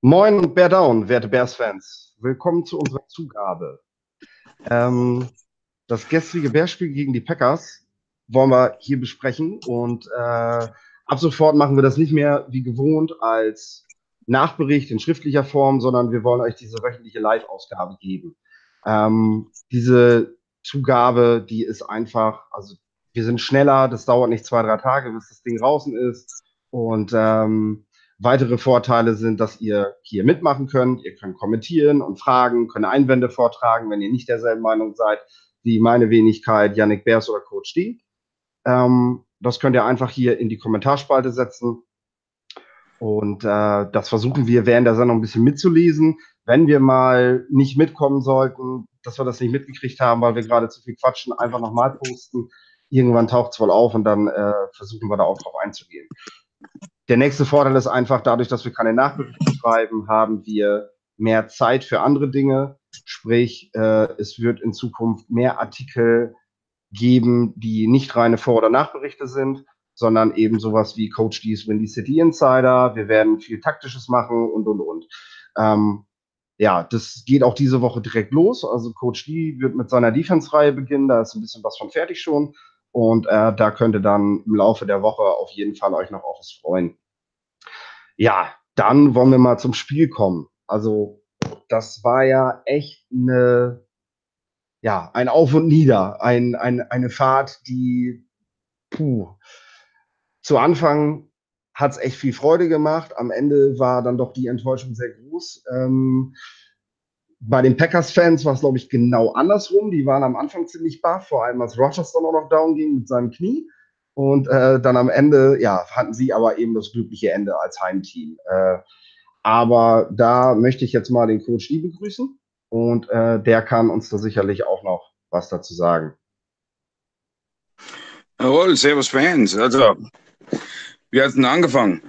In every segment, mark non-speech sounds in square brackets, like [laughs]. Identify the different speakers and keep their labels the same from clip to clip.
Speaker 1: Moin und Bear Down, werte Bears-Fans. Willkommen zu unserer Zugabe. Ähm, das gestrige Bearspiel gegen die Packers wollen wir hier besprechen und äh, ab sofort machen wir das nicht mehr wie gewohnt als Nachbericht in schriftlicher Form, sondern wir wollen euch diese wöchentliche Live-Ausgabe geben. Ähm, diese Zugabe, die ist einfach, also wir sind schneller, das dauert nicht zwei, drei Tage, bis das Ding draußen ist. Und ähm, weitere Vorteile sind, dass ihr hier mitmachen könnt. Ihr könnt kommentieren und fragen, könnt Einwände vortragen, wenn ihr nicht derselben Meinung seid wie meine Wenigkeit, Yannick Beers oder Coach D. Ähm, das könnt ihr einfach hier in die Kommentarspalte setzen. Und äh, das versuchen wir während der Sendung ein bisschen mitzulesen. Wenn wir mal nicht mitkommen sollten, dass wir das nicht mitgekriegt haben, weil wir gerade zu viel quatschen, einfach nochmal posten. Irgendwann taucht es wohl auf und dann äh, versuchen wir da auch drauf einzugehen. Der nächste Vorteil ist einfach, dadurch, dass wir keine Nachberichte schreiben, haben wir mehr Zeit für andere Dinge. Sprich, äh, es wird in Zukunft mehr Artikel geben, die nicht reine Vor- oder Nachberichte sind, sondern eben sowas wie Coach D's Windy City Insider. Wir werden viel Taktisches machen und, und, und. Ähm, ja, das geht auch diese Woche direkt los. Also Coach D wird mit seiner Defense-Reihe beginnen. Da ist ein bisschen was von fertig schon. Und äh, da könnt ihr dann im Laufe der Woche auf jeden Fall euch noch auf was freuen. Ja, dann wollen wir mal zum Spiel kommen. Also, das war ja echt eine, ja, ein Auf und Nieder, ein, ein, eine Fahrt, die, puh, zu Anfang hat es echt viel Freude gemacht. Am Ende war dann doch die Enttäuschung sehr groß. Ähm, bei den Packers-Fans war es, glaube ich, genau andersrum. Die waren am Anfang ziemlich baff, vor allem als Rogers dann auch noch down ging mit seinem Knie. Und äh, dann am Ende, ja, hatten sie aber eben das glückliche Ende als Heimteam. Äh, aber da möchte ich jetzt mal den Coach Lee begrüßen und äh, der kann uns da sicherlich auch noch was dazu sagen.
Speaker 2: Jawohl, Servus Fans. Also, wie hat es denn angefangen?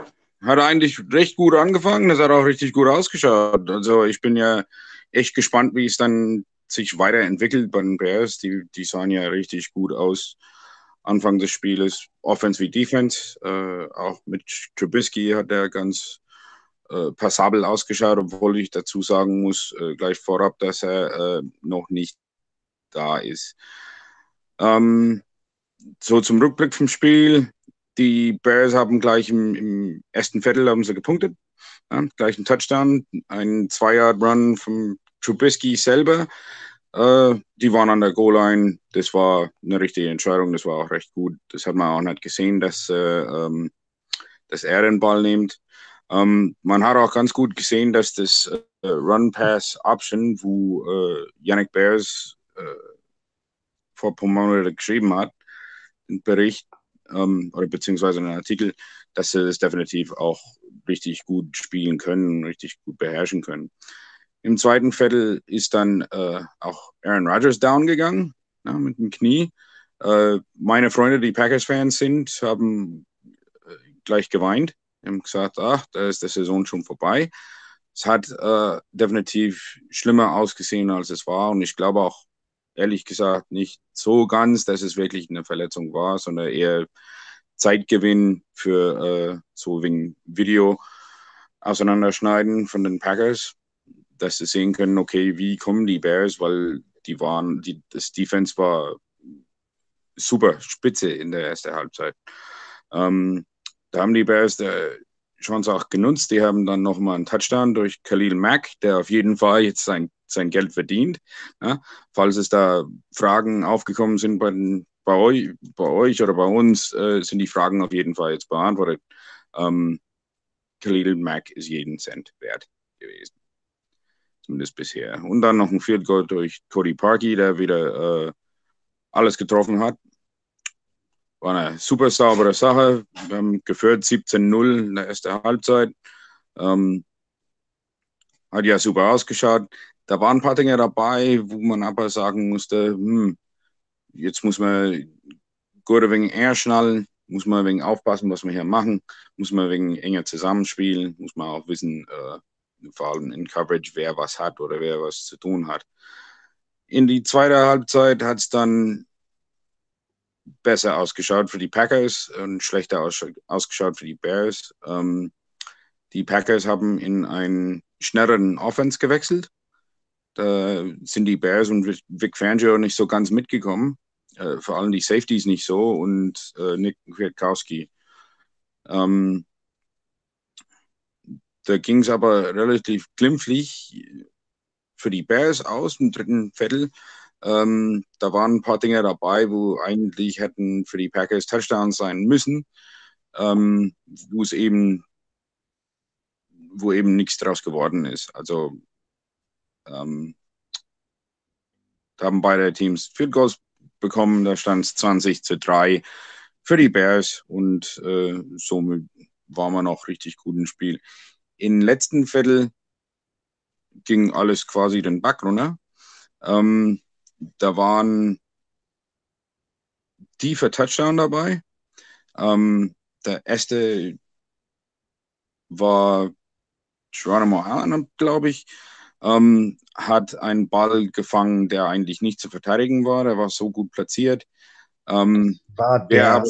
Speaker 2: Hat eigentlich recht gut angefangen, das hat auch richtig gut ausgeschaut. Also ich bin ja echt gespannt, wie es dann sich weiterentwickelt bei den Bears. Die, die sahen ja richtig gut aus. Anfang des Spieles, Offense wie Defense. Äh, auch mit Trubisky hat er ganz äh, passabel ausgeschaut, obwohl ich dazu sagen muss, äh, gleich vorab, dass er äh, noch nicht da ist. Ähm, so zum Rückblick vom Spiel. Die Bears haben gleich im, im ersten Viertel haben sie gepunktet. Ja, gleich ein Touchdown, ein Zwei-Yard-Run vom Trubisky selber. Äh, die waren an der Goal-Line. Das war eine richtige Entscheidung. Das war auch recht gut. Das hat man auch nicht gesehen, dass, äh, ähm, dass er den Ball nimmt. Ähm, man hat auch ganz gut gesehen, dass das äh, Run-Pass-Option, wo äh, Yannick Bears äh, vor ein paar Monaten geschrieben hat, einen Bericht ähm, oder beziehungsweise einen Artikel, dass sie das definitiv auch richtig gut spielen können, richtig gut beherrschen können. Im zweiten Viertel ist dann äh, auch Aaron Rodgers down gegangen ja, mit dem Knie. Äh, meine Freunde, die Packers-Fans sind, haben äh, gleich geweint. haben gesagt, ach, da ist die Saison schon vorbei. Es hat äh, definitiv schlimmer ausgesehen, als es war. Und ich glaube auch, ehrlich gesagt, nicht so ganz, dass es wirklich eine Verletzung war, sondern eher Zeitgewinn für äh, so wegen Video auseinanderschneiden von den Packers, dass sie sehen können, okay, wie kommen die Bears, weil die waren, die, das Defense war super spitze in der ersten Halbzeit. Ähm, da haben die Bears der Chance auch genutzt. Die haben dann nochmal einen Touchdown durch Khalil Mack, der auf jeden Fall jetzt sein, sein Geld verdient. Ja, falls es da Fragen aufgekommen sind bei den bei euch, bei euch oder bei uns äh, sind die Fragen auf jeden Fall jetzt beantwortet. Ähm, Khalil Mack ist jeden Cent wert gewesen. Zumindest bisher. Und dann noch ein Field Goal durch Cody Parkey, der wieder äh, alles getroffen hat. War eine super saubere Sache. Wir haben geführt 17-0 in der ersten Halbzeit. Ähm, hat ja super ausgeschaut. Da waren ein paar Dinge dabei, wo man aber sagen musste, hm, jetzt muss man gut ein wenig schnallen, muss man ein wenig aufpassen, was wir hier machen, muss man ein wenig enger zusammenspielen, muss man auch wissen, äh, vor allem in Coverage, wer was hat oder wer was zu tun hat. In die zweite Halbzeit hat es dann besser ausgeschaut für die Packers und schlechter aus, ausgeschaut für die Bears. Ähm, Die Packers haben in einen schnelleren Offense gewechselt. Da sind die Bears und Vic Fangio nicht so ganz mitgekommen. Äh, vor allem die Safeties nicht so und äh, Nick Kwiatkowski. Ähm, da ging es aber relativ glimpflich für die Bears aus im dritten Viertel. Ähm, da waren ein paar Dinge dabei, wo eigentlich hätten für die Packers Touchdowns sein müssen, ähm, wo es eben, wo eben nichts draus geworden ist. Also ähm, da haben beide Teams Field Goals bekommen, da stand es 20 zu 3 für die Bears und äh, somit war man auch richtig gut im Spiel. Im letzten Viertel ging alles quasi den Back runter. Ähm, da waren tiefe Touchdown dabei. Ähm, der erste war Geronimo Allen, glaube ich, ähm, hat einen Ball gefangen, der eigentlich nicht zu verteidigen war. Der war so gut platziert. Ähm,
Speaker 1: war der, aber,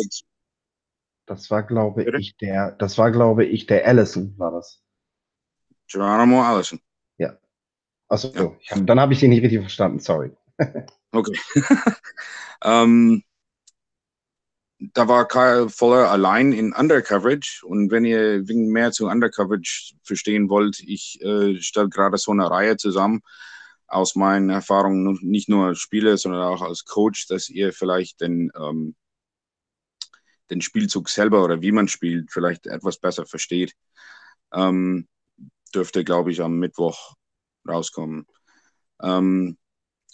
Speaker 1: das war, glaube bitte? ich, der, das war, glaube ich, der Allison, war das.
Speaker 2: Geronimo Allison.
Speaker 1: Ja. Achso, ja. dann habe ich den nicht richtig verstanden, sorry. [laughs]
Speaker 2: okay. [laughs] ähm, da war Kyle Fuller allein in Undercoverage und wenn ihr mehr zu Undercoverage verstehen wollt, ich äh, stelle gerade so eine Reihe zusammen aus meinen Erfahrungen, nicht nur als Spieler, sondern auch als Coach, dass ihr vielleicht den, ähm, den Spielzug selber oder wie man spielt vielleicht etwas besser versteht. Ähm, dürfte, glaube ich, am Mittwoch rauskommen. Ähm,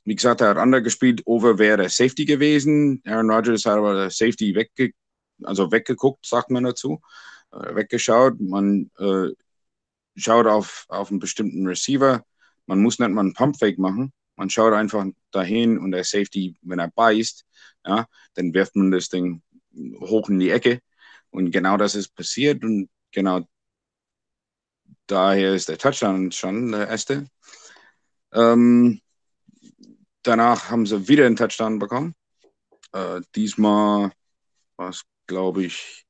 Speaker 2: wie gesagt, er hat Under gespielt. Over wäre Safety gewesen. Aaron Rodgers hat aber Safety wegge also weggeguckt, sagt man dazu. Äh, weggeschaut. Man äh, schaut auf, auf einen bestimmten Receiver. Man muss nicht mal einen Pumpfake machen. Man schaut einfach dahin und der Safety, wenn er beißt, ja, dann wirft man das Ding hoch in die Ecke. Und genau das ist passiert. Und genau daher ist der Touchdown schon der erste. Ähm, danach haben sie wieder einen Touchdown bekommen. Äh, diesmal war es, glaube ich,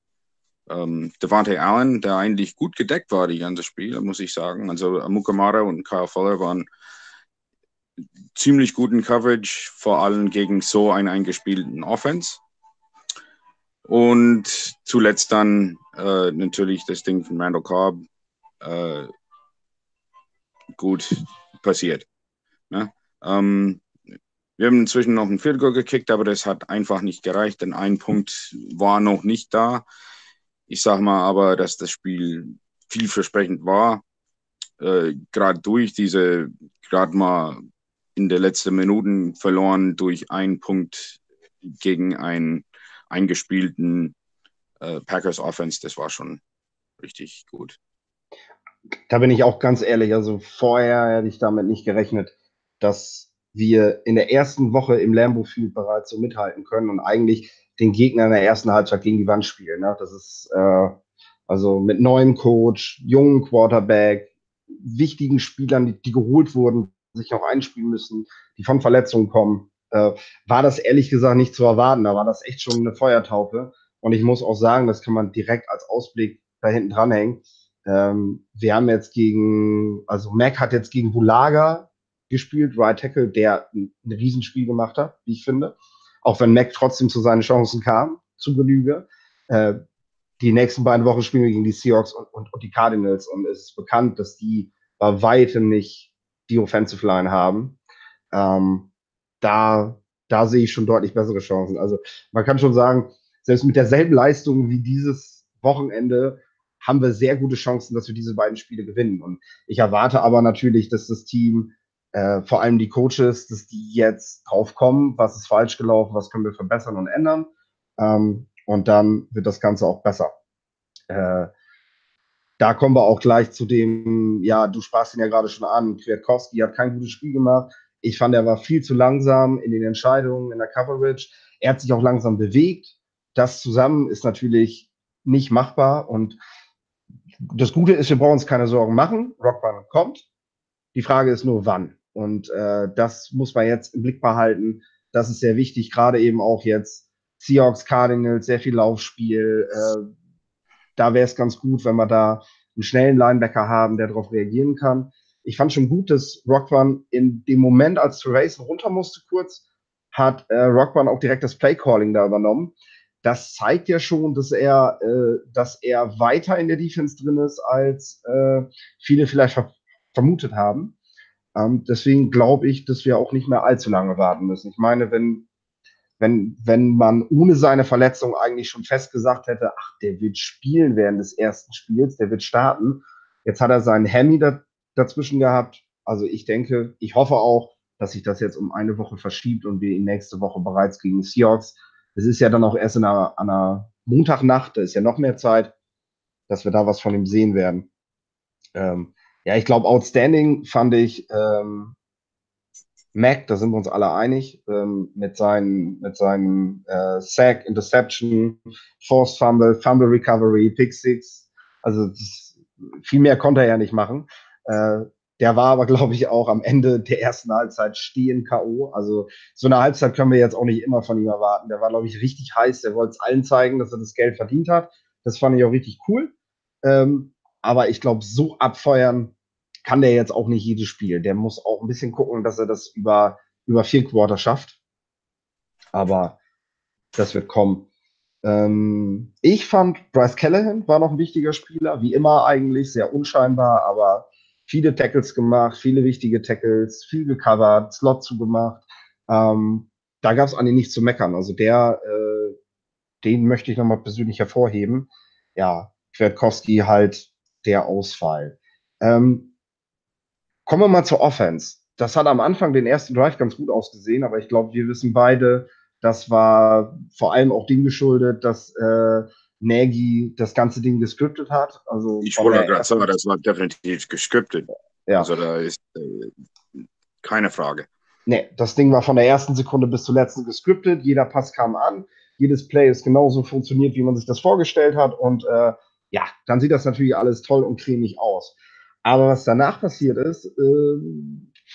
Speaker 2: ähm, Devante Allen, der eigentlich gut gedeckt war, die ganze Spiel, muss ich sagen. Also Mukamara und Kyle Fuller waren ziemlich guten Coverage, vor allem gegen so einen eingespielten Offense. Und zuletzt dann äh, natürlich das Ding von Randall Cobb äh, gut passiert. Ne? Ähm, wir haben inzwischen noch ein Field Goal gekickt, aber das hat einfach nicht gereicht, denn ein Punkt war noch nicht da. Ich sage mal aber, dass das Spiel vielversprechend war. Äh, gerade durch diese, gerade mal in der letzten Minuten verloren durch einen Punkt gegen einen eingespielten äh, Packers Offense, das war schon richtig gut.
Speaker 1: Da bin ich auch ganz ehrlich, also vorher hätte ich damit nicht gerechnet, dass wir in der ersten Woche im Lambo Field bereits so mithalten können und eigentlich den Gegner in der ersten Halbzeit gegen die Wand spielen. Ne? Das ist äh, also mit neuem Coach, jungen Quarterback, wichtigen Spielern, die, die geholt wurden, sich noch einspielen müssen, die von Verletzungen kommen, äh, war das ehrlich gesagt nicht zu erwarten. Da war das echt schon eine Feuertaufe. Und ich muss auch sagen, das kann man direkt als Ausblick da hinten dranhängen. Ähm, wir haben jetzt gegen, also Mac hat jetzt gegen Bulaga gespielt, Right Tackle, der ein, Riesenspiel gemacht hat, wie ich finde. Auch wenn Mac trotzdem zu seinen Chancen kam, zu Genüge. Äh, die nächsten beiden Wochen spielen wir gegen die Seahawks und, und, und die Cardinals und es ist bekannt, dass die bei weitem nicht die Offensive Line haben. Ähm, da, da sehe ich schon deutlich bessere Chancen. Also man kann schon sagen, selbst mit derselben Leistung wie dieses Wochenende haben wir sehr gute Chancen, dass wir diese beiden Spiele gewinnen. Und ich erwarte aber natürlich, dass das Team äh, vor allem die Coaches, dass die jetzt draufkommen, was ist falsch gelaufen, was können wir verbessern und ändern. Ähm, und dann wird das Ganze auch besser. Äh, da kommen wir auch gleich zu dem, ja, du sprachst ihn ja gerade schon an, Kwiatkowski hat kein gutes Spiel gemacht. Ich fand, er war viel zu langsam in den Entscheidungen, in der Coverage. Er hat sich auch langsam bewegt. Das zusammen ist natürlich nicht machbar. Und das Gute ist, wir brauchen uns keine Sorgen machen. Rockband kommt. Die Frage ist nur, wann. Und äh, das muss man jetzt im Blick behalten. Das ist sehr wichtig, gerade eben auch jetzt Seahawks, Cardinals, sehr viel Laufspiel. Äh, da wäre es ganz gut, wenn wir da einen schnellen Linebacker haben, der darauf reagieren kann. Ich fand schon gut, dass Rockman in dem Moment, als Trace runter musste kurz, hat äh, Rockman auch direkt das Playcalling da übernommen. Das zeigt ja schon, dass er, äh, dass er weiter in der Defense drin ist, als äh, viele vielleicht ver vermutet haben. Ähm, deswegen glaube ich, dass wir auch nicht mehr allzu lange warten müssen. Ich meine, wenn wenn, wenn man ohne seine Verletzung eigentlich schon fest gesagt hätte, ach, der wird spielen während des ersten Spiels, der wird starten. Jetzt hat er seinen Hemi da, dazwischen gehabt. Also ich denke, ich hoffe auch, dass sich das jetzt um eine Woche verschiebt und wir ihn nächste Woche bereits gegen Seahawks. Es ist ja dann auch erst in einer, einer Montagnacht, da ist ja noch mehr Zeit, dass wir da was von ihm sehen werden. Ähm, ja, ich glaube, outstanding fand ich ähm, Mac, da sind wir uns alle einig, ähm, mit seinen, mit seinen äh, Sack, Interception, Force Fumble, Fumble Recovery, Pick Six. Also das, viel mehr konnte er ja nicht machen. Äh, der war aber, glaube ich, auch am Ende der ersten Halbzeit stehen K.O. Also so eine Halbzeit können wir jetzt auch nicht immer von ihm erwarten. Der war, glaube ich, richtig heiß. Der wollte es allen zeigen, dass er das Geld verdient hat. Das fand ich auch richtig cool. Ähm, aber ich glaube, so abfeuern kann der jetzt auch nicht jedes Spiel. Der muss auch ein bisschen gucken, dass er das über, über vier Quarter schafft. Aber das wird kommen. Ähm, ich fand, Bryce Callahan war noch ein wichtiger Spieler, wie immer eigentlich, sehr unscheinbar, aber viele Tackles gemacht, viele wichtige Tackles, viel gecovert, Slot zugemacht. Ähm, da gab es eigentlich nichts zu meckern. Also der, äh, den möchte ich nochmal persönlich hervorheben. Ja, Kwiatkowski halt der Ausfall. Ähm, Kommen wir mal zur Offense. Das hat am Anfang den ersten Drive ganz gut ausgesehen, aber ich glaube, wir wissen beide, das war vor allem auch dem geschuldet, dass äh, Nagy das ganze Ding gescriptet hat. Also
Speaker 2: ich wollte gerade sagen, das war definitiv gescriptet.
Speaker 1: Ja.
Speaker 2: Also da ist äh, keine Frage.
Speaker 1: Nee, das Ding war von der ersten Sekunde bis zur letzten gescriptet. Jeder Pass kam an. Jedes Play ist genauso funktioniert, wie man sich das vorgestellt hat. Und äh, ja, dann sieht das natürlich alles toll und cremig aus. Aber was danach passiert ist, äh,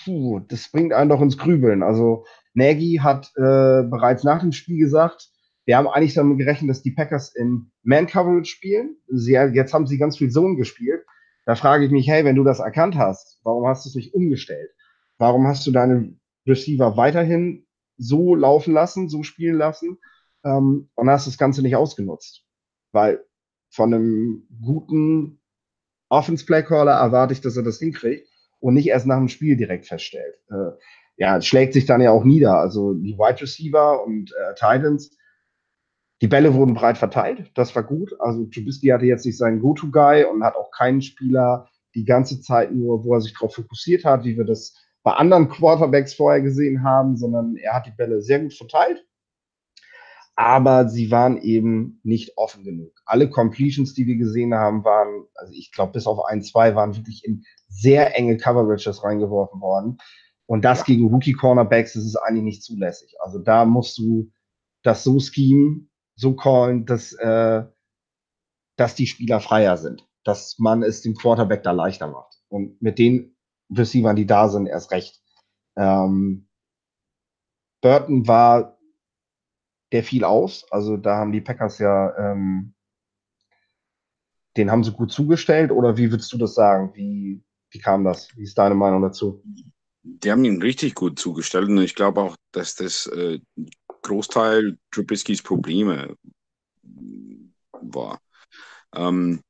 Speaker 1: puh, das bringt einen doch ins Grübeln. Also Nagy hat äh, bereits nach dem Spiel gesagt, wir haben eigentlich damit gerechnet, dass die Packers in Man-Coverage spielen. Sie, jetzt haben sie ganz viel Zone gespielt. Da frage ich mich, hey, wenn du das erkannt hast, warum hast du es nicht umgestellt? Warum hast du deine Receiver weiterhin so laufen lassen, so spielen lassen ähm, und hast das Ganze nicht ausgenutzt? Weil von einem guten Offense Playcaller erwarte ich, dass er das hinkriegt und nicht erst nach dem Spiel direkt feststellt. Äh, ja, schlägt sich dann ja auch nieder. Also die Wide Receiver und äh, Titans, die Bälle wurden breit verteilt. Das war gut. Also Trubisky hatte jetzt nicht seinen Go-To-Guy und hat auch keinen Spieler die ganze Zeit nur, wo er sich darauf fokussiert hat, wie wir das bei anderen Quarterbacks vorher gesehen haben, sondern er hat die Bälle sehr gut verteilt aber sie waren eben nicht offen genug. Alle Completions, die wir gesehen haben, waren, also ich glaube, bis auf ein, zwei waren wirklich in sehr enge Coverages reingeworfen worden. Und das ja. gegen Rookie-Cornerbacks das ist eigentlich nicht zulässig. Also da musst du das so schemen, so callen, dass, äh, dass die Spieler freier sind. Dass man es dem Quarterback da leichter macht. Und mit den Receivern, die da sind, erst recht. Ähm, Burton war der fiel aus. Also da haben die Packers ja, ähm, den haben sie gut zugestellt. Oder wie würdest du das sagen? Wie, wie kam das? Wie ist deine Meinung dazu?
Speaker 2: Die haben ihn richtig gut zugestellt und ich glaube auch, dass das äh, Großteil Trubiskys Probleme war. Ähm,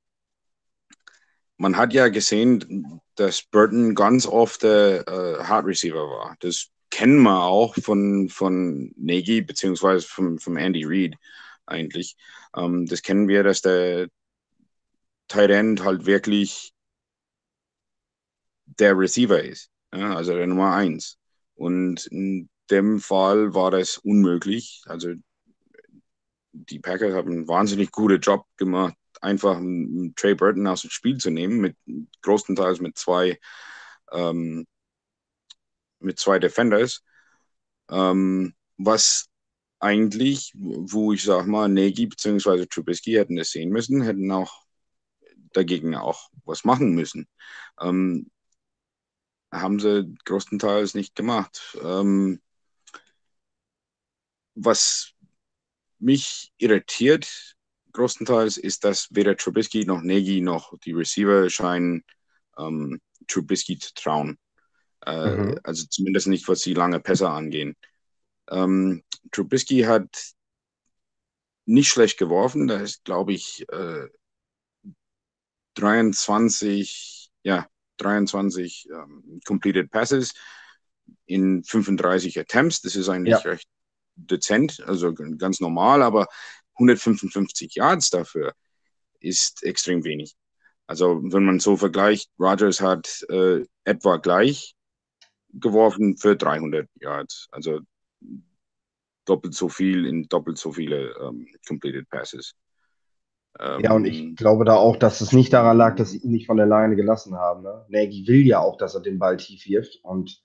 Speaker 2: man hat ja gesehen, dass Burton ganz oft der äh, Hard Receiver war. Das kennen wir auch von, von Nagy beziehungsweise vom, vom Andy Reid eigentlich. Ähm, das kennen wir, dass der Tight End halt wirklich der Receiver ist, ja, also der Nummer eins. Und in dem Fall war das unmöglich. Also die Packers haben einen wahnsinnig guten Job gemacht, einfach Trey Burton aus dem Spiel zu nehmen, mit größtenteils mit zwei ähm, mit zwei Defenders, ähm, was eigentlich, wo ich sag mal, Nagy bzw. Trubisky hätten es sehen müssen, hätten auch dagegen auch was machen müssen. Ähm, haben sie größtenteils nicht gemacht. Ähm, was mich irritiert größtenteils ist, dass weder Trubisky noch Nagy noch die Receiver scheinen ähm, Trubisky zu trauen. Äh, mhm. Also zumindest nicht, was die lange Pässe angehen. Ähm, Trubisky hat nicht schlecht geworfen. Da ist, glaube ich, äh, 23, ja, 23 ähm, completed passes in 35 Attempts. Das ist eigentlich ja. recht dezent, also ganz normal, aber 155 Yards dafür ist extrem wenig. Also wenn man so vergleicht, Rogers hat äh, etwa gleich geworfen für 300 Yards, also doppelt so viel in doppelt so viele ähm, completed passes.
Speaker 1: Ähm, ja, und ich glaube da auch, dass es nicht daran lag, dass sie ihn nicht von der Leine gelassen haben. Ne? Nagy will ja auch, dass er den Ball tief wirft und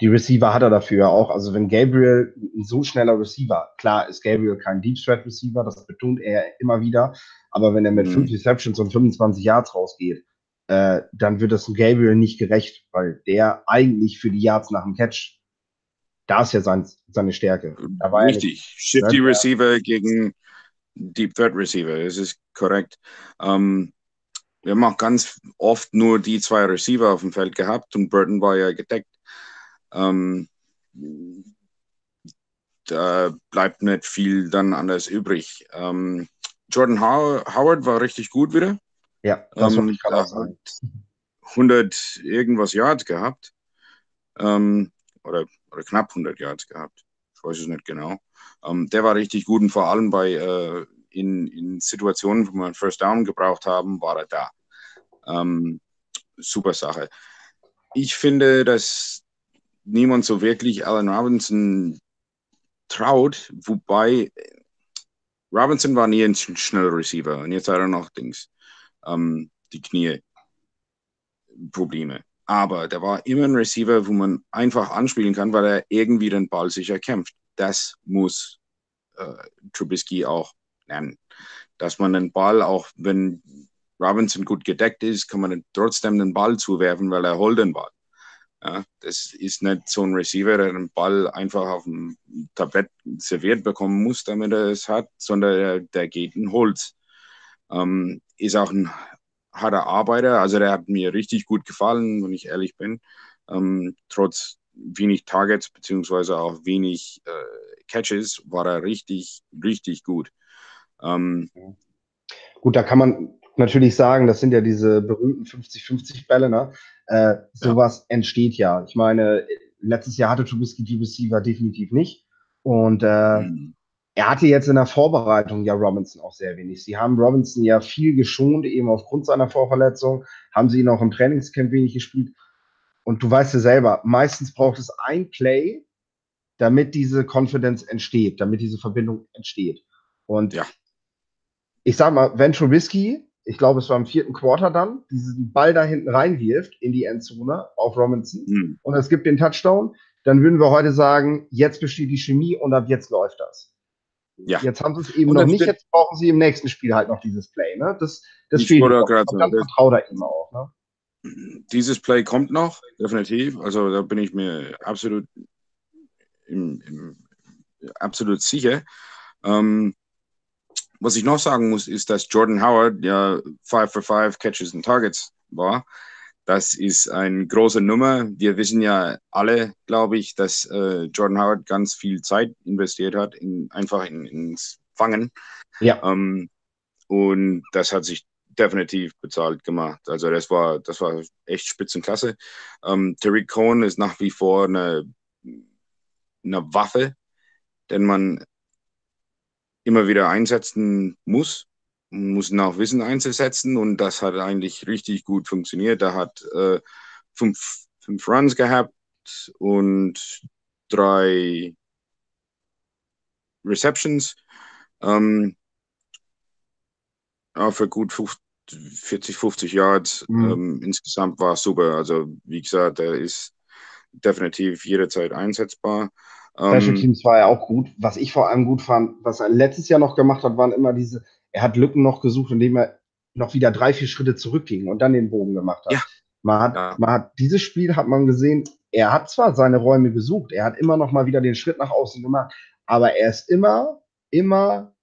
Speaker 1: die Receiver hat er dafür auch. Also wenn Gabriel ein so schneller Receiver, klar ist Gabriel kein Deep Threat Receiver, das betont er immer wieder, aber wenn er mit mhm. fünf Receptions und 25 Yards rausgeht, äh, dann wird das Gabriel nicht gerecht, weil der eigentlich für die Yards nach dem Catch, da ist ja sein, seine Stärke.
Speaker 2: Richtig, nicht, Shifty ne? Receiver gegen Deep Threat Receiver, das ist korrekt. Ähm, wir haben auch ganz oft nur die zwei Receiver auf dem Feld gehabt und Burton war ja gedeckt. Ähm, da bleibt nicht viel dann anders übrig. Ähm, Jordan Howard war richtig gut wieder.
Speaker 1: Ja, das ähm, ich gerade sagen.
Speaker 2: 100 irgendwas Yards gehabt. Ähm, oder, oder knapp 100 Yards gehabt. Ich weiß es nicht genau. Ähm, der war richtig gut und vor allem bei äh, in, in Situationen, wo wir einen First Down gebraucht haben, war er da. Ähm, super Sache. Ich finde, dass niemand so wirklich Allen Robinson traut, wobei Robinson war nie ein schneller Receiver und jetzt hat er noch Dings, ähm, die Knie Probleme. Aber der war immer ein Receiver, wo man einfach anspielen kann, weil er irgendwie den Ball sicher kämpft. Das muss äh, Trubisky auch lernen. Dass man den Ball, auch wenn Robinson gut gedeckt ist, kann man trotzdem den Ball zuwerfen, weil er holt den Ball. Ja, das ist nicht so ein Receiver, der den Ball einfach auf dem Tablett serviert bekommen muss, damit er es hat, sondern der, der geht und holt. Ähm, ist auch ein harter Arbeiter, also der hat mir richtig gut gefallen, wenn ich ehrlich bin. Ähm, trotz wenig Targets beziehungsweise auch wenig äh, Catches war er richtig, richtig gut.
Speaker 1: Ähm, gut, da kann man natürlich sagen, das sind ja diese berühmten 50-50-Bälle, ne? Äh, sowas ja. entsteht ja. Ich meine, letztes Jahr hatte Trubisky die Receiver definitiv nicht. Und äh, mhm. Er hatte jetzt in der Vorbereitung ja Robinson auch sehr wenig. Sie haben Robinson ja viel geschont, eben aufgrund seiner Vorverletzung, haben sie ihn auch im Trainingscamp wenig gespielt. Und du weißt ja selber, meistens braucht es ein Play, damit diese Confidence entsteht, damit diese Verbindung entsteht. Und ja. ich sag mal, wenn Trubisky ich glaube, es war im vierten Quarter dann, diesen Ball da hinten reinwirft in die Endzone auf Robinson mhm. und es gibt den Touchdown, dann würden wir heute sagen, jetzt besteht die Chemie und ab jetzt läuft das. Ja. Jetzt haben sie es eben noch nicht, jetzt brauchen sie im nächsten Spiel halt noch dieses Play. Ne? Das, das fehlt
Speaker 2: noch. Ganz vertraut da eben auch. Ne? Dieses Play kommt noch, definitiv. Also da bin ich mir absolut, im, im, absolut sicher. Ähm, was ich noch sagen muss, ist, dass Jordan Howard ja 5 for 5 Catches and Targets war. Das ist eine große Nummer. Wir wissen ja alle, glaube ich, dass äh, Jordan Howard ganz viel Zeit investiert hat, in, einfach in, ins Fangen. Ja. Ähm, und das hat sich definitiv bezahlt gemacht. Also das war, das war echt Spitzenklasse. Ähm, Terry Cohn ist nach wie vor eine, eine Waffe, denn man immer wieder einsetzen muss. Man muss nach Wissen einzusetzen und das hat eigentlich richtig gut funktioniert. Er hat äh, fünf, fünf Runs gehabt und drei Receptions. Ähm, ja, für gut 40, 50 Yards. Mhm. Ähm, insgesamt war es super. Also, wie gesagt, er ist definitiv jederzeit einsetzbar.
Speaker 1: Special ähm, Teams war ja auch gut. Was ich vor allem gut fand, was er letztes Jahr noch gemacht hat, waren immer diese, er hat Lücken noch gesucht, indem er noch wieder drei, vier Schritte zurückging und dann den Bogen gemacht hat. Ja. Man hat, ja. man hat dieses Spiel hat man gesehen, er hat zwar seine Räume gesucht, er hat immer noch mal wieder den Schritt nach außen gemacht, aber er ist immer, immer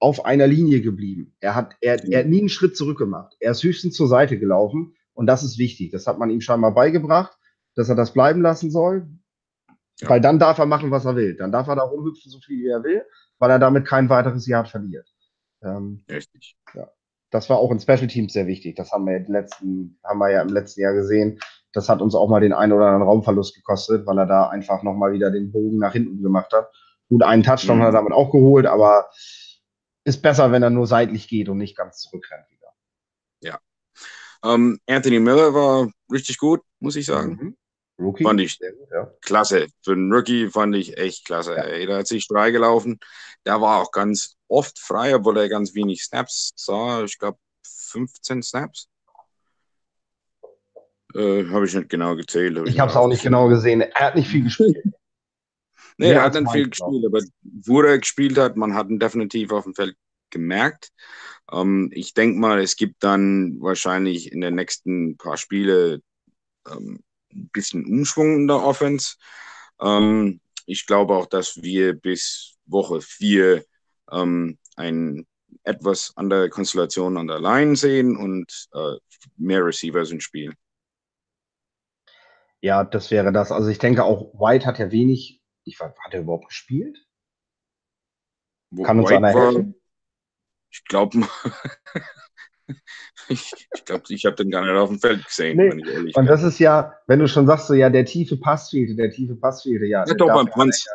Speaker 1: auf einer Linie geblieben. Er hat, er, er hat nie einen Schritt zurück gemacht. Er ist höchstens zur Seite gelaufen und das ist wichtig. Das hat man ihm scheinbar beigebracht, dass er das bleiben lassen soll. Ja. Weil dann darf er machen, was er will. Dann darf er da rumhüpfen, so viel wie er will, weil er damit kein weiteres Jahr verliert.
Speaker 2: Ähm, Richtig.
Speaker 1: Ja. Das war auch in Special Teams sehr wichtig. Das haben wir, im letzten, haben wir ja im letzten Jahr gesehen. Das hat uns auch mal den einen oder anderen Raumverlust gekostet, weil er da einfach nochmal wieder den Bogen nach hinten gemacht hat. Gut, einen Touchdown mhm. hat er damit auch geholt, aber ist besser, wenn er nur seitlich geht und nicht ganz zurückrennt wieder.
Speaker 2: Ja. Ähm, Anthony Miller war richtig gut, muss ich sagen. Mhm. Rookie. Fand ich ja. klasse. Für einen Rookie fand ich echt klasse. Ja. Ey, da hat sich frei gelaufen. Der war auch ganz oft frei, obwohl er ganz wenig Snaps sah. Ich glaube 15 Snaps. Äh, habe ich nicht genau gezählt.
Speaker 1: Hab ich, ich habe es auch nicht genau gesehen. Er hat nicht viel gespielt.
Speaker 2: nee, er hat nicht viel gespielt, aber wo er gespielt hat, man hat ihn definitiv auf dem Feld gemerkt. Ähm, ich denke mal, es gibt dann wahrscheinlich in den nächsten paar Spiele ähm, ein bisschen Umschwung in der Offense. Ähm, ich glaube auch, dass wir bis Woche 4 ähm, ein etwas andere Konstellation an der Line sehen und äh, mehr Receivers im Spiel.
Speaker 1: Ja, das wäre das. Also ich denke auch, White hat ja wenig. Ich war, hat er überhaupt gespielt?
Speaker 2: Wo Kann uns White einer helfen? War, ich glaube, [laughs] ich glaube, ich habe den gar nicht auf dem Feld gesehen,
Speaker 1: nee. wenn ich ehrlich bin. Und das ist ja, wenn du schon sagst, so ja, der tiefe Pass fehlte, der tiefe Pass fehlte, ja. ja
Speaker 2: doch beim Punts.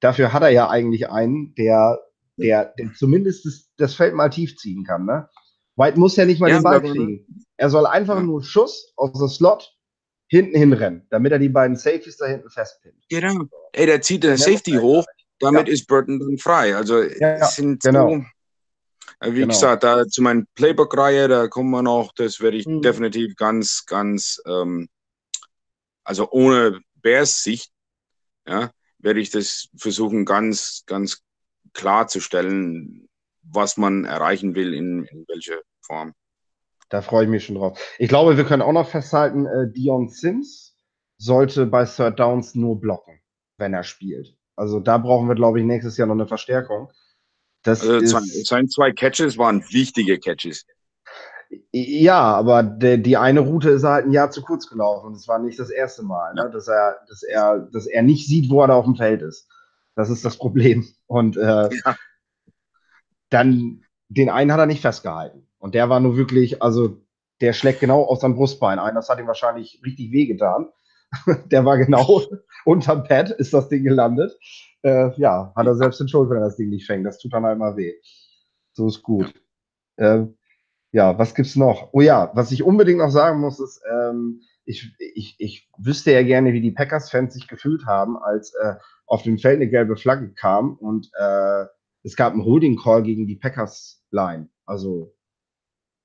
Speaker 1: Dafür hat er ja eigentlich einen, der, der, der zumindest das, das, Feld mal tief ziehen kann. Ne? White muss ja nicht mal ja, den Ball kriegen. Er soll einfach ja. nur Schuss aus dem Slot hinten hinrennen, damit er die beiden Safeties da hinten festpinnt.
Speaker 2: Genau. Ey, der zieht den Safety hoch, damit ist Burton dann frei. Also ja, sind
Speaker 1: genau. So,
Speaker 2: wie genau. gesagt, da zu meinem Playbook-Reihe, da kommen wir noch, das werde ich mhm. definitiv ganz, ganz, ähm, also ohne Bears Sicht, ja, werde ich das versuchen, ganz, ganz klarzustellen, was man erreichen will, in, in welcher Form.
Speaker 1: Da freue ich mich schon drauf. Ich glaube, wir können auch noch festhalten, äh, Dion Sims sollte bei Third Downs nur blocken, wenn er spielt. Also da brauchen wir, glaube ich, nächstes Jahr noch eine Verstärkung.
Speaker 2: Das also ist, seine zwei Catches waren wichtige Catches.
Speaker 1: Ja, aber de, die eine Route ist halt ein Jahr zu kurz gelaufen. Und es war nicht das erste Mal, ne? dass, er, dass, er, dass er nicht sieht, wo er da auf dem Feld ist. Das ist das Problem. Und äh, ja. dann den einen hat er nicht festgehalten. Und der war nur wirklich, also der schlägt genau auf sein Brustbein ein. Das hat ihm wahrscheinlich richtig wehgetan. [laughs] der war genau [laughs] unterm Pad, ist das Ding gelandet. Äh, ja, hat er selbst den Schuld, wenn er das Ding nicht fängt. Das tut dann halt mal weh. So ist gut. Äh, ja, was gibt's noch? Oh ja, was ich unbedingt noch sagen muss, ist, ähm, ich, ich, ich wüsste ja gerne, wie die Packers-Fans sich gefühlt haben, als äh, auf dem Feld eine gelbe Flagge kam und äh, es gab einen Holding Call gegen die Packers-Line. Also,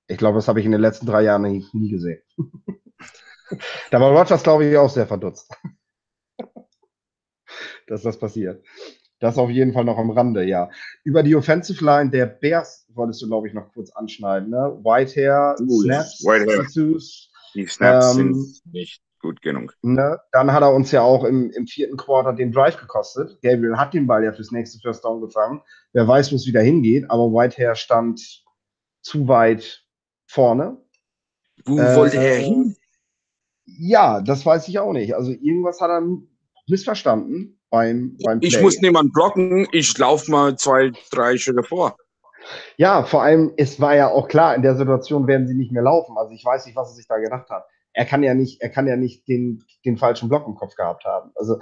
Speaker 1: ich glaube, das habe ich in den letzten drei Jahren nie, nie gesehen. [laughs] da war Rogers, glaube ich, auch sehr verdutzt, dass das passiert. Das auf jeden Fall noch am Rande, ja. Über die Offensive Line der Bears wolltest du, glaube ich, noch kurz anschneiden. Ne? Whitehair,
Speaker 2: uh, Snaps, Whitehair. Die Snaps ähm, sind nicht gut genug.
Speaker 1: Ne? Dann hat er uns ja auch im, im vierten Quarter den Drive gekostet. Gabriel hat den Ball ja fürs nächste First Down gefangen. Wer weiß, wo es wieder hingeht, aber Whitehair stand zu weit vorne.
Speaker 2: Wo äh, wollte er hin?
Speaker 1: Ja, das weiß ich auch nicht. Also irgendwas hat er missverstanden beim, beim
Speaker 2: Play. Ich muss niemanden blocken, ich laufe mal zwei, drei Schritte vor.
Speaker 1: Ja, vor allem, es war ja auch klar, in der Situation werden sie nicht mehr laufen. Also ich weiß nicht, was er sich da gedacht hat. Er kann ja nicht, er kann ja nicht den, den falschen Block im Kopf gehabt haben. Also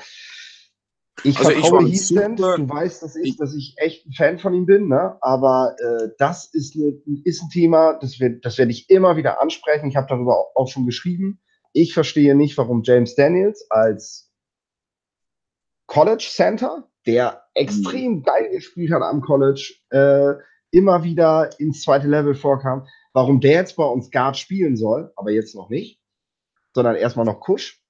Speaker 1: ich also vertraue Heathland, du weißt, dass ich, dass ich echt ein Fan von ihm bin, ne? aber äh, das ist, eine, ist ein Thema, das, wird, das werde ich immer wieder ansprechen. Ich habe darüber auch, auch schon geschrieben. Ich verstehe nicht, warum James Daniels als College Center, der extrem mhm. geil gespielt hat am College, äh, immer wieder ins zweite Level vorkam. Warum der jetzt bei uns Guard spielen soll, aber jetzt noch nicht, sondern erstmal noch Kusch.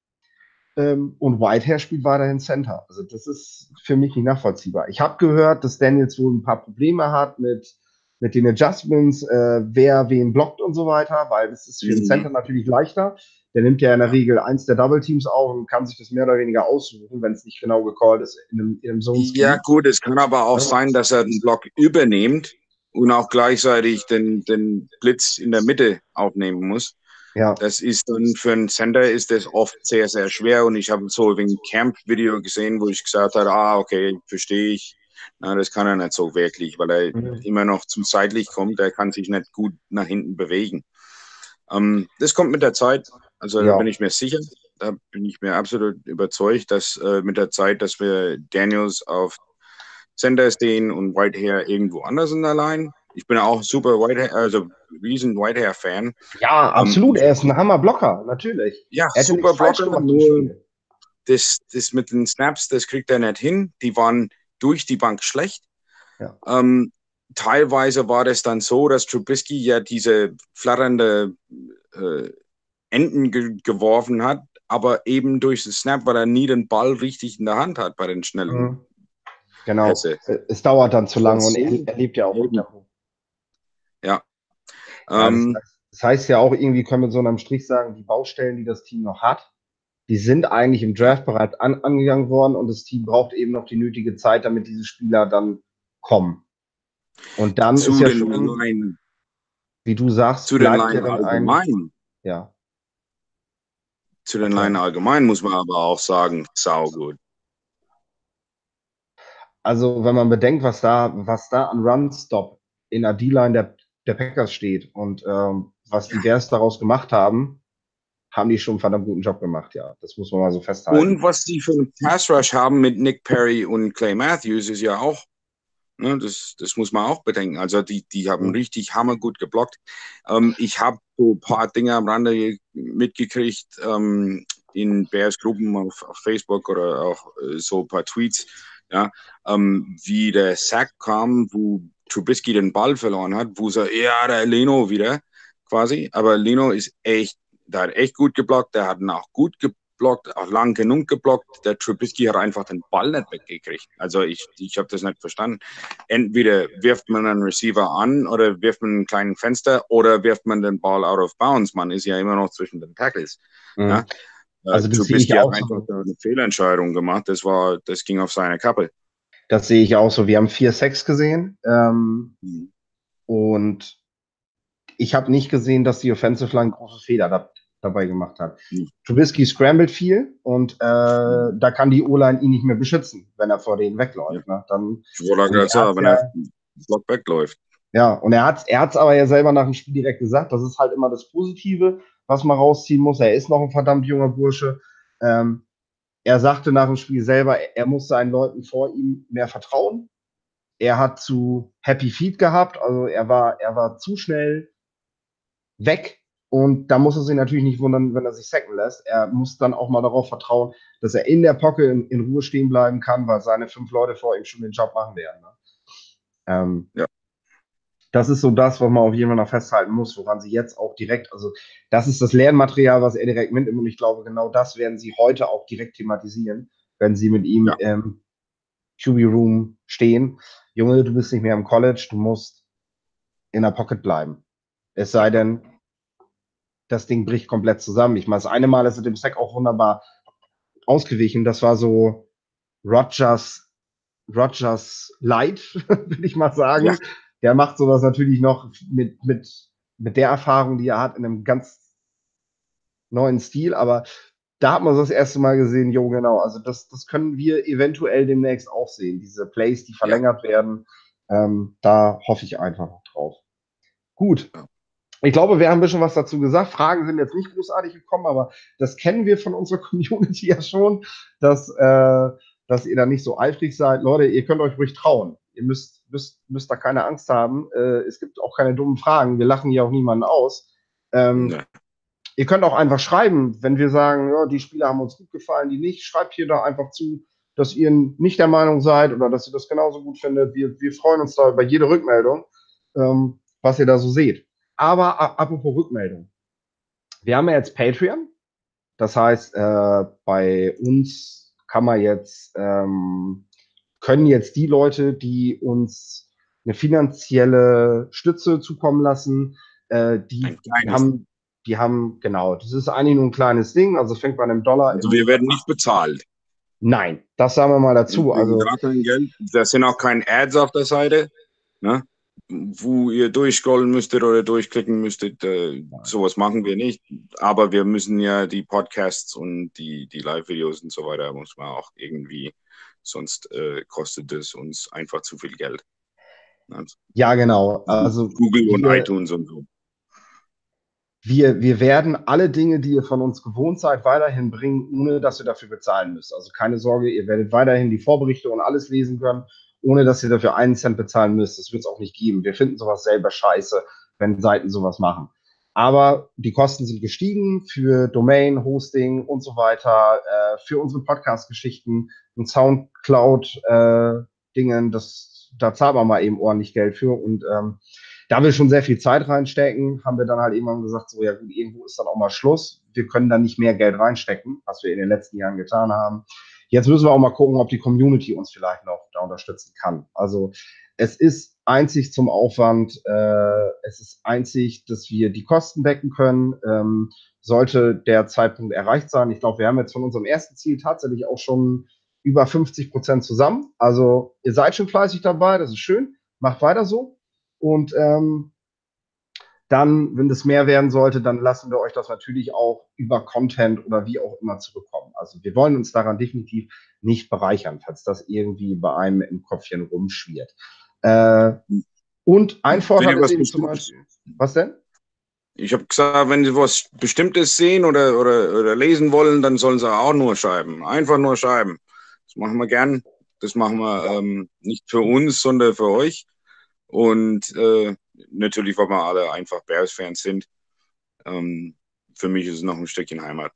Speaker 1: Ähm, und Whitehair spielt weiterhin Center. Also das ist für mich nicht nachvollziehbar. Ich habe gehört, dass Daniels wohl ein paar Probleme hat mit mit den Adjustments, äh, wer wen blockt und so weiter, weil es ist für den
Speaker 2: Mhm.
Speaker 1: Center natürlich leichter. Der nimmt ja in der Regel eins der Double Teams auf und kann sich das mehr oder weniger aussuchen, wenn es nicht genau gecallt ist in einem, in einem Zone.
Speaker 2: Ja, gut, es kann aber auch
Speaker 1: Ja.
Speaker 2: sein, dass er den Block übernimmt und auch gleichzeitig den, den Blitz in der Mitte aufnehmen muss.
Speaker 1: Ja,
Speaker 2: Das ist dann für einen Center ist das oft sehr, sehr schwer. Und ich habe so ein Camp-Video gesehen, wo ich gesagt habe, ah, okay, verstehe ich. Na, das kann er nicht so wirklich, weil er
Speaker 1: Mhm.
Speaker 2: immer noch zu seitlich kommt. Er kann sich nicht gut nach hinten bewegen. Ähm, das kommt mit der Zeit. Also
Speaker 1: Ja.
Speaker 2: da bin ich mir sicher. Da bin ich mir absolut überzeugt, dass äh, mit der Zeit, dass wir Daniels auf Center stehen und Whitehair irgendwo anders in der Line. Ich bin auch super Whitehair, also riesen Whitehair-Fan.
Speaker 1: ja absolut. Er ist ein Hammer-Blocker, natürlich.
Speaker 2: Ja,
Speaker 1: Er
Speaker 2: super Blocker, nur das, das mit den Snaps, das kriegt er nicht hin. Die waren durch die Bank schlecht.
Speaker 1: Ja.
Speaker 2: Ähm, teilweise war das dann so, dass Trubisky ja diese flatternde äh, Enden ge geworfen hat, aber eben durch den Snap, weil er nie den Ball richtig in der Hand hat bei den schnellen
Speaker 1: Mhm. Genau.
Speaker 2: Pässe.
Speaker 1: Es dauert dann zu lange und
Speaker 2: Das-
Speaker 1: er, lebt ja auch davon. Ja,
Speaker 2: Ähm,
Speaker 1: das, heißt, das heißt ja auch irgendwie, können wir so einem Strich sagen, die Baustellen, die das Team noch hat, die sind eigentlich im Draft bereits an, angegangen worden und das Team braucht eben noch die nötige Zeit, damit diese Spieler dann kommen. Und dann
Speaker 2: zu
Speaker 1: ist ja
Speaker 2: den
Speaker 1: schon,
Speaker 2: Line,
Speaker 1: wie du sagst,
Speaker 2: zu den
Speaker 1: ja
Speaker 2: Line allgemein.
Speaker 1: ja,
Speaker 2: Zu den. Line allgemein muss man aber auch sagen, saugut.
Speaker 1: also wenn man bedenkt, was da, was da an Run-Stop in der D-Line der, der Packers steht und ähm, was die Bears daraus gemacht haben, haben die schon einen verdammt guten Job gemacht, ja. Das muss man mal so festhalten.
Speaker 2: Und was die für einen Pass Rush haben mit Nick Perry und Clay Matthews ist ja auch, ne, das, das muss man auch bedenken. Also die, die haben
Speaker 1: Mhm.
Speaker 2: richtig hammergut geblockt. Ähm, ich habe so ein paar Dinge am Rande ge- mitgekriegt ähm, in Bears Gruppen auf, auf Facebook oder auch äh, so ein paar Tweets, ja, ähm, wie der Sack kam, wo Trubisky den Ball verloren hat, wo so, ja, der Leno wieder quasi, aber Leno ist echt der hat echt gut geblockt, der hat ihn auch gut geblockt, auch lang genug geblockt. Der Trubisky hat einfach den Ball nicht weggekriegt. Also ich, ich habe das nicht verstanden. Entweder wirft man einen Receiver an oder wirft man einen kleinen Fenster oder wirft man den Ball out of bounds. Man ist ja immer noch zwischen den Tackles.
Speaker 1: Mhm.
Speaker 2: Ja.
Speaker 1: Also das
Speaker 2: Trubisky
Speaker 1: sehe ich auch
Speaker 2: hat
Speaker 1: so.
Speaker 2: einfach eine Fehlentscheidung gemacht. Das war, das ging auf seine Kappe.
Speaker 1: Das sehe ich auch so. Wir haben vier Sacks gesehen. Ähm,
Speaker 2: Mhm.
Speaker 1: und ich habe nicht gesehen, dass die Offensive Line große Fehler da, dabei gemacht hat.
Speaker 2: Mhm.
Speaker 1: Trubisky scrambled viel und äh, da kann die O-Line ihn nicht mehr beschützen, wenn er vor denen wegläuft. Ne? Dann,
Speaker 2: wollte
Speaker 1: Und
Speaker 2: gerade
Speaker 1: er
Speaker 2: wenn
Speaker 1: ja-
Speaker 2: er Block wegläuft.
Speaker 1: ja, und er hat er hat's aber ja selber nach dem Spiel direkt gesagt. Das ist halt immer das Positive, was man rausziehen muss. Er ist noch ein verdammt junger Bursche. Ähm, er sagte nach dem Spiel selber, er muss seinen Leuten vor ihm mehr vertrauen. Er hat zu Happy Feet gehabt, also er war, er war zu schnell weg. Und da muss er sich natürlich nicht wundern, wenn er sich sacken lässt. Er muss dann auch mal darauf vertrauen, dass er in der Pocke in, in Ruhe stehen bleiben kann, weil seine fünf Leute vor ihm schon den Job machen werden. Ne? Ähm,
Speaker 2: Ja.
Speaker 1: Das ist so das, was man auf jeden Fall noch festhalten muss, woran sie jetzt auch direkt, also das ist das Lernmaterial, was er direkt mitnimmt. Und ich glaube, genau das werden sie heute auch direkt thematisieren, wenn sie mit ihm
Speaker 2: Ja.
Speaker 1: im QB Room stehen. Junge, du bist nicht mehr im College, du musst in der Pocket bleiben. Es sei denn, das Ding bricht komplett zusammen. Ich meine, das eine Mal ist er dem Sack auch wunderbar ausgewichen. Das war so Rogers, Rogers Light, [laughs] würde ich mal sagen.
Speaker 2: Ja.
Speaker 1: Der macht sowas natürlich noch mit, mit, mit der Erfahrung, die er hat, in einem ganz neuen Stil. Aber da hat man so das erste Mal gesehen, jo, genau. Also das, das können wir eventuell demnächst auch sehen. Diese Plays, die verlängert werden. Ähm, da hoffe ich einfach noch drauf. Gut.
Speaker 2: Ja.
Speaker 1: Ich glaube, wir haben ein bisschen was dazu gesagt. Fragen sind jetzt nicht großartig gekommen, aber das kennen wir von unserer [laughs] Community ja schon, dass, äh, dass ihr da nicht so eifrig seid. Leute, ihr könnt euch ruhig trauen. Ihr müsst, müsst, müsst da keine Angst haben. Äh, es gibt auch keine dummen Fragen. Wir lachen hier auch niemanden aus. Ähm,
Speaker 2: Ne.
Speaker 1: Ihr könnt auch einfach schreiben, wenn wir sagen, ja, die Spieler haben uns gut gefallen, die nicht. Schreibt hier da einfach zu, dass ihr nicht der Meinung seid oder dass ihr das genauso gut findet. Wir, wir freuen uns da über jede Rückmeldung, ähm, was ihr da so seht. Aber apropos Rückmeldung. Wir haben ja jetzt Patreon. Das heißt, äh, bei uns kann man jetzt, ähm, können jetzt die Leute, die uns eine finanzielle Stütze zukommen lassen. Äh, die, haben, die haben, genau, das ist eigentlich nur ein kleines Ding, also es fängt bei einem Dollar.
Speaker 2: Also wir werden nicht bezahlt.
Speaker 1: Nein, das sagen wir mal dazu. Also,
Speaker 2: gar kein Geld. Das sind auch keine Ads auf der Seite, ne? Wo ihr durchscrollen müsstet oder durchklicken müsstet. Äh, sowas machen wir nicht. Aber wir müssen ja die Podcasts und die, die Live-Videos und so weiter, muss man auch irgendwie, sonst äh, kostet es uns einfach zu viel Geld.
Speaker 1: Also, ja, genau. Also
Speaker 2: Google und wir, iTunes und so.
Speaker 1: Wir, wir werden alle Dinge, die ihr von uns gewohnt seid, weiterhin bringen, ohne dass ihr dafür bezahlen müsst. Also keine Sorge, ihr werdet weiterhin die Vorberichte und alles lesen können, ohne dass ihr dafür einen Cent bezahlen müsst. Das wird es auch nicht geben. Wir finden sowas selber scheiße, wenn Seiten sowas machen. Aber die Kosten sind gestiegen für Domain, Hosting und so weiter, äh, für unsere Podcast-Geschichten und Soundcloud-Dingen. Äh, da zahlen wir mal eben ordentlich Geld für. Und ähm, da wir schon sehr viel Zeit reinstecken, haben wir dann halt irgendwann gesagt, so ja gut, irgendwo ist dann auch mal Schluss. Wir können da nicht mehr Geld reinstecken, was wir in den letzten Jahren getan haben. Jetzt müssen wir auch mal gucken, ob die Community uns vielleicht noch da unterstützen kann. Also es ist einzig zum Aufwand, äh, es ist einzig, dass wir die Kosten decken können. Ähm, sollte der Zeitpunkt erreicht sein. Ich glaube, wir haben jetzt von unserem ersten Ziel tatsächlich auch schon über 50 Prozent zusammen. Also ihr seid schon fleißig dabei, das ist schön. Macht weiter so. Und ähm, dann, wenn das mehr werden sollte, dann lassen wir euch das natürlich auch über Content oder wie auch immer zurückkommen. Also wir wollen uns daran definitiv nicht bereichern, falls das irgendwie bei einem im Kopfchen rumschwirrt. Äh, und ein Vorteil ist eben zum Beispiel. Was denn?
Speaker 2: Ich habe gesagt, wenn Sie was Bestimmtes sehen oder, oder, oder lesen wollen, dann sollen Sie auch nur schreiben. Einfach nur schreiben. Das machen wir gern. Das machen wir ähm, nicht für uns, sondern für euch. Und äh, natürlich, weil wir alle einfach Bears-Fans sind. Ähm, für mich ist es noch ein Stückchen Heimat.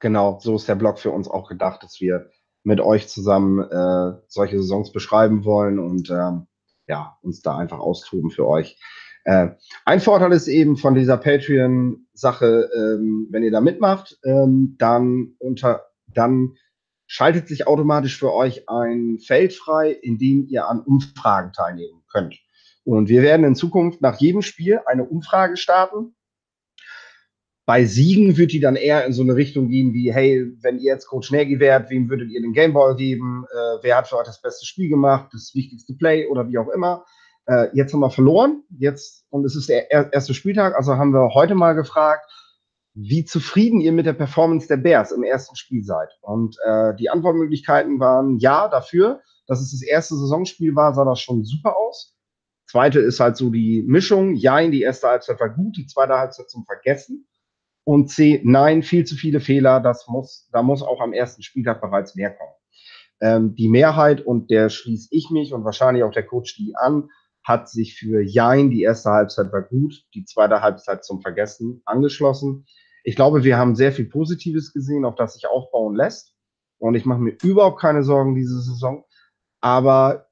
Speaker 1: Genau, so ist der Blog für uns auch gedacht, dass wir mit euch zusammen äh, solche Saisons beschreiben wollen und ähm, ja, uns da einfach austoben für euch. Äh, ein Vorteil ist eben von dieser Patreon-Sache, ähm, wenn ihr da mitmacht, ähm, dann unter dann schaltet sich automatisch für euch ein Feld frei, in dem ihr an Umfragen teilnehmen könnt. Und wir werden in Zukunft nach jedem Spiel eine Umfrage starten. Bei Siegen wird die dann eher in so eine Richtung gehen wie, hey, wenn ihr jetzt Coach Nagy wärt, wem würdet ihr den Gameball geben? Äh, wer hat für euch das beste Spiel gemacht, das wichtigste Play oder wie auch immer? Äh, jetzt haben wir verloren, jetzt, und es ist der erste Spieltag, also haben wir heute mal gefragt, wie zufrieden ihr mit der Performance der Bears im ersten Spiel seid. Und äh, die Antwortmöglichkeiten waren ja dafür, dass es das erste Saisonspiel war, sah das schon super aus. Zweite ist halt so die Mischung, ja, in die erste Halbzeit war gut, die zweite Halbzeit zum Vergessen. Und C, nein, viel zu viele Fehler, das muss, da muss auch am ersten Spieltag bereits mehr kommen. Ähm, die Mehrheit, und der schließe ich mich und wahrscheinlich auch der Coach die an, hat sich für Jein, die erste Halbzeit war gut, die zweite Halbzeit zum Vergessen angeschlossen ich glaube, wir haben sehr viel Positives gesehen, auf das sich aufbauen lässt. Und ich mache mir überhaupt keine Sorgen diese Saison. Aber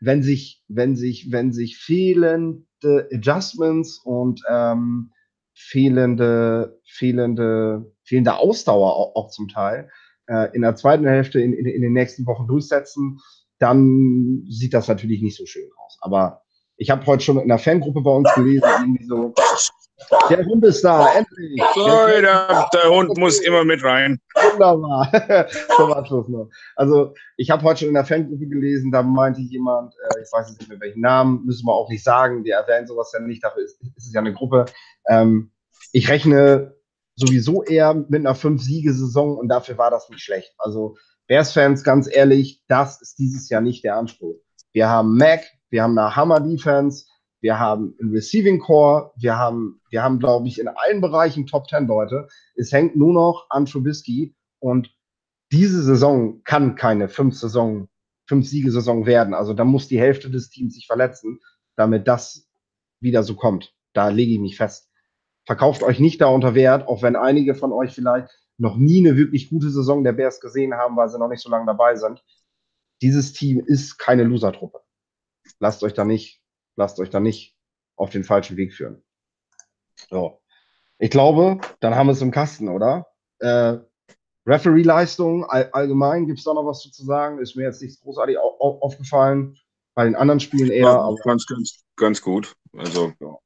Speaker 1: wenn sich, wenn sich, wenn sich fehlende Adjustments und ähm, fehlende, fehlende, fehlende Ausdauer auch, auch zum Teil äh, in der zweiten Hälfte in, in, in den nächsten Wochen durchsetzen, dann sieht das natürlich nicht so schön aus. Aber ich habe heute schon in der Fangruppe bei uns gelesen, irgendwie so, der Hund ist da, endlich.
Speaker 2: Sorry, der, der Hund muss immer mit rein.
Speaker 1: Wunderbar. [laughs] Zum Abschluss noch. Also, ich habe heute schon in der Fangruppe gelesen, da meinte jemand, äh, ich weiß nicht mehr welchen Namen, müssen wir auch nicht sagen, wir erwähnen sowas ja nicht, dafür ist, ist es ja eine Gruppe. Ähm, ich rechne sowieso eher mit einer Fünf-Siege-Saison und dafür war das nicht schlecht. Also, Bears-Fans, ganz ehrlich, das ist dieses Jahr nicht der Anspruch. Wir haben Mac, wir haben eine Hammer-Defense, wir haben einen Receiving Core, wir haben, wir haben, glaube ich, in allen Bereichen Top 10 Leute. Es hängt nur noch an Trubisky und diese Saison kann keine fünf Saison, fünf Siegesaison werden. Also da muss die Hälfte des Teams sich verletzen, damit das wieder so kommt. Da lege ich mich fest. Verkauft euch nicht da unter Wert, auch wenn einige von euch vielleicht noch nie eine wirklich gute Saison der Bears gesehen haben, weil sie noch nicht so lange dabei sind. Dieses Team ist keine Loser-Truppe. Lasst euch da nicht lasst euch da nicht auf den falschen Weg führen. So. Ich glaube, dann haben wir es im Kasten, oder? Äh, Referee-Leistung all, allgemein, gibt es da noch was zu sagen? Ist mir jetzt nichts großartig au aufgefallen. Bei den anderen Spielen eher.
Speaker 2: Ja, ganz, ganz, ganz gut. Also ja.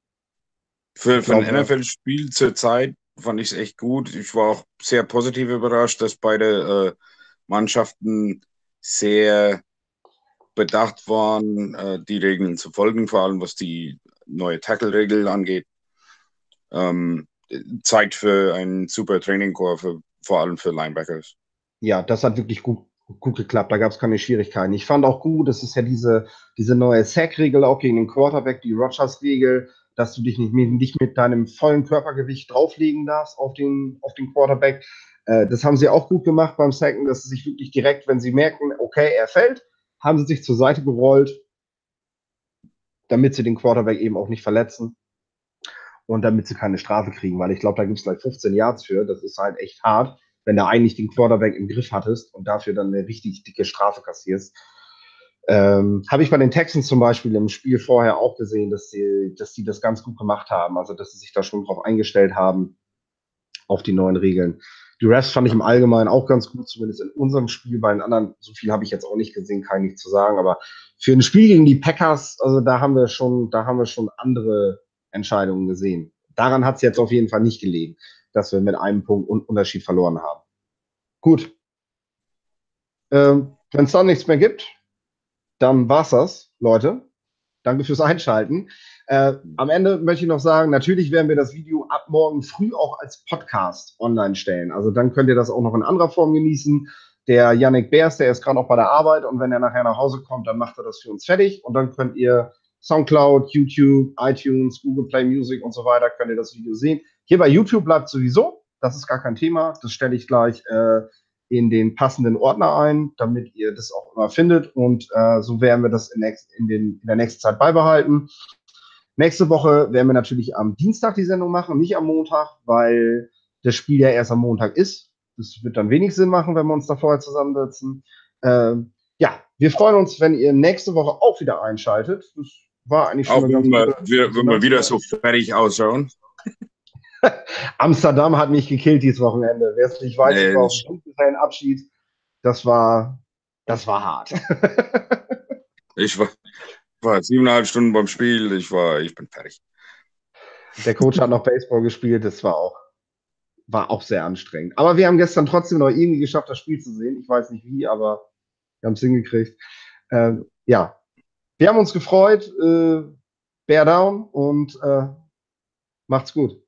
Speaker 2: für, für ein NFL-Spiel zur Zeit fand ich es echt gut. Ich war auch sehr positiv überrascht, dass beide äh, Mannschaften sehr bedacht waren, äh, die Regeln zu folgen, vor allem was die neue Tackle-Regel angeht. Ähm, Zeit für einen super Trainingcore, vor allem für Linebackers.
Speaker 1: Ja, das hat wirklich gut, gut geklappt. Da gab es keine Schwierigkeiten. Ich fand auch gut, es ist ja diese, diese neue Sack-Regel auch gegen den Quarterback, die Rogers-Regel, dass du dich nicht, nicht mit deinem vollen Körpergewicht drauflegen darfst auf den, auf den Quarterback. Äh, das haben sie auch gut gemacht beim Sacken, dass sie sich wirklich direkt, wenn sie merken, okay, er fällt, haben sie sich zur Seite gerollt, damit sie den Quarterback eben auch nicht verletzen und damit sie keine Strafe kriegen, weil ich glaube, da gibt es gleich 15 Yards für. Das ist halt echt hart, wenn du eigentlich den Quarterback im Griff hattest und dafür dann eine richtig dicke Strafe kassierst. Ähm, Habe ich bei den Texans zum Beispiel im Spiel vorher auch gesehen, dass sie, dass sie das ganz gut gemacht haben, also dass sie sich da schon drauf eingestellt haben, auf die neuen Regeln. Die Refs fand ich im Allgemeinen auch ganz gut, zumindest in unserem Spiel. Bei den anderen, so viel habe ich jetzt auch nicht gesehen, kann ich nicht zu sagen. Aber für ein Spiel gegen die Packers, also da haben wir schon, da haben wir schon andere Entscheidungen gesehen. Daran hat es jetzt auf jeden Fall nicht gelegen, dass wir mit einem Punkt Unterschied verloren haben. Gut. Ähm, Wenn es dann nichts mehr gibt, dann war's das, Leute. Danke fürs Einschalten. Äh, am Ende möchte ich noch sagen, natürlich werden wir das Video ab morgen früh auch als Podcast online stellen. Also dann könnt ihr das auch noch in anderer Form genießen. Der Yannick Beers, der ist gerade noch bei der Arbeit und wenn er nachher nach Hause kommt, dann macht er das für uns fertig und dann könnt ihr Soundcloud, YouTube, iTunes, Google Play Music und so weiter, könnt ihr das Video sehen. Hier bei YouTube bleibt sowieso, das ist gar kein Thema. Das stelle ich gleich äh, in den passenden Ordner ein, damit ihr das auch immer findet. Und äh, so werden wir das in, next, in, den, in der nächsten Zeit beibehalten. Nächste Woche werden wir natürlich am Dienstag die Sendung machen, nicht am Montag, weil das Spiel ja erst am Montag ist. Das wird dann wenig Sinn machen, wenn wir uns da vorher zusammensetzen. Ähm, ja, wir freuen uns, wenn ihr nächste Woche auch wieder einschaltet. Das war eigentlich schon
Speaker 2: auch wenn wir, wir, wenn wir wieder so fertig ausschauen. [laughs]
Speaker 1: Amsterdam hat mich gekillt dieses Wochenende. Wer es nicht weiß, nee, war ein Abschied. Das war, das war hart. [laughs]
Speaker 2: ich war, war siebeneinhalb Stunden beim Spiel. Ich war, ich bin fertig.
Speaker 1: Der Coach hat noch Baseball gespielt. Das war auch, war auch sehr anstrengend. Aber wir haben gestern trotzdem noch irgendwie geschafft, das Spiel zu sehen. Ich weiß nicht wie, aber wir haben es hingekriegt. Äh, ja, wir haben uns gefreut. Äh, Bear down und äh, macht's gut.